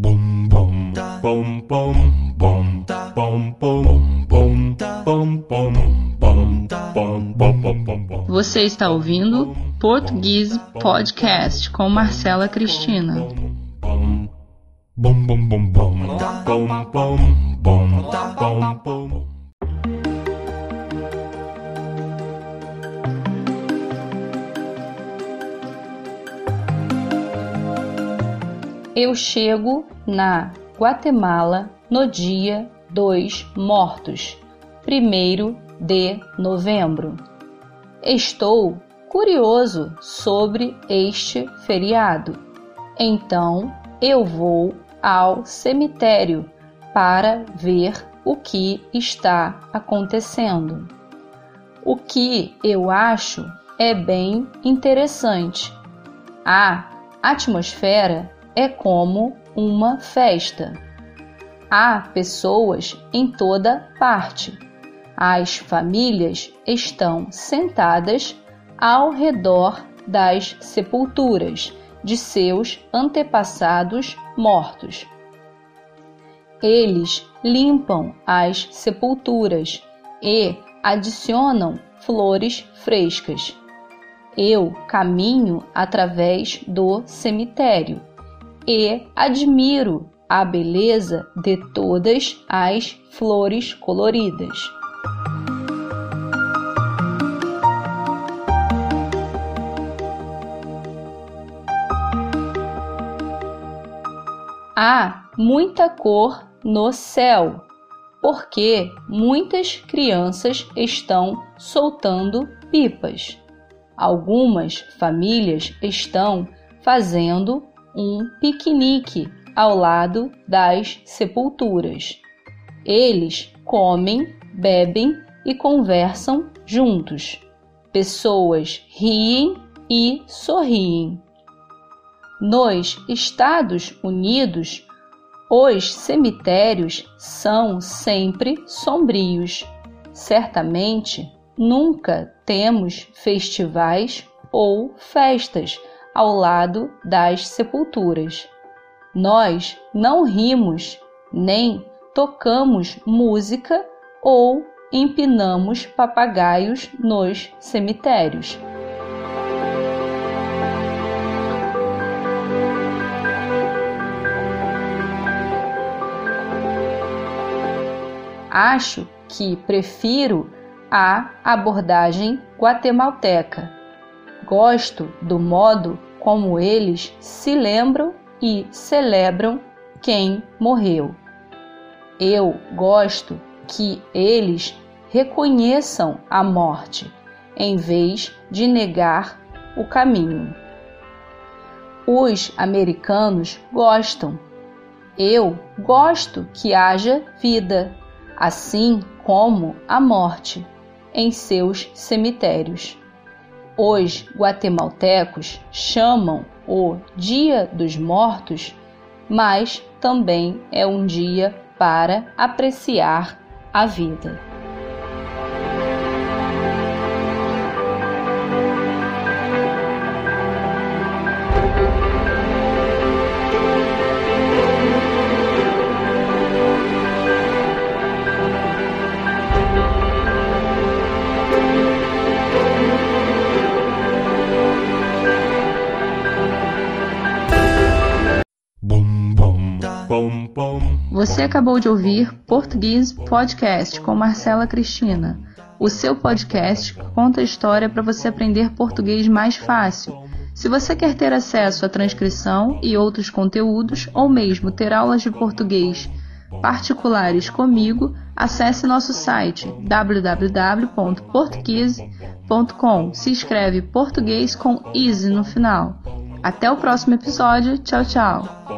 Bum bum bum bum bum bum bum bum bum bum bum bum Você está ouvindo Português Podcast com Marcela Cristina. bum bum bum bum bum bum bum bum Eu chego na Guatemala no dia dos Mortos, 1 de novembro. Estou curioso sobre este feriado, então eu vou ao cemitério para ver o que está acontecendo. O que eu acho é bem interessante. A atmosfera é como uma festa. Há pessoas em toda parte. As famílias estão sentadas ao redor das sepulturas de seus antepassados mortos. Eles limpam as sepulturas e adicionam flores frescas. Eu caminho através do cemitério e admiro a beleza de todas as flores coloridas. Há muita cor no céu, porque muitas crianças estão soltando pipas. Algumas famílias estão fazendo um piquenique ao lado das sepulturas. Eles comem, bebem e conversam juntos. Pessoas riem e sorriem. Nos Estados Unidos, os cemitérios são sempre sombrios. Certamente nunca temos festivais ou festas ao lado das sepulturas. Nós não rimos, nem tocamos música ou empinamos papagaios nos cemitérios. Acho que prefiro a abordagem guatemalteca. Gosto do modo como eles se lembram e celebram quem morreu. Eu gosto que eles reconheçam a morte em vez de negar o caminho. Os americanos gostam. Eu gosto que haja vida, assim como a morte, em seus cemitérios. Os guatemaltecos chamam o Dia dos Mortos, mas também é um dia para apreciar a vida. Você acabou de ouvir Português Podcast com Marcela Cristina, o seu podcast que conta a história para você aprender português mais fácil. Se você quer ter acesso à transcrição e outros conteúdos, ou mesmo ter aulas de português particulares comigo, acesse nosso site www.portuguese.com. Se escreve português com easy no final. Até o próximo episódio. Tchau, tchau.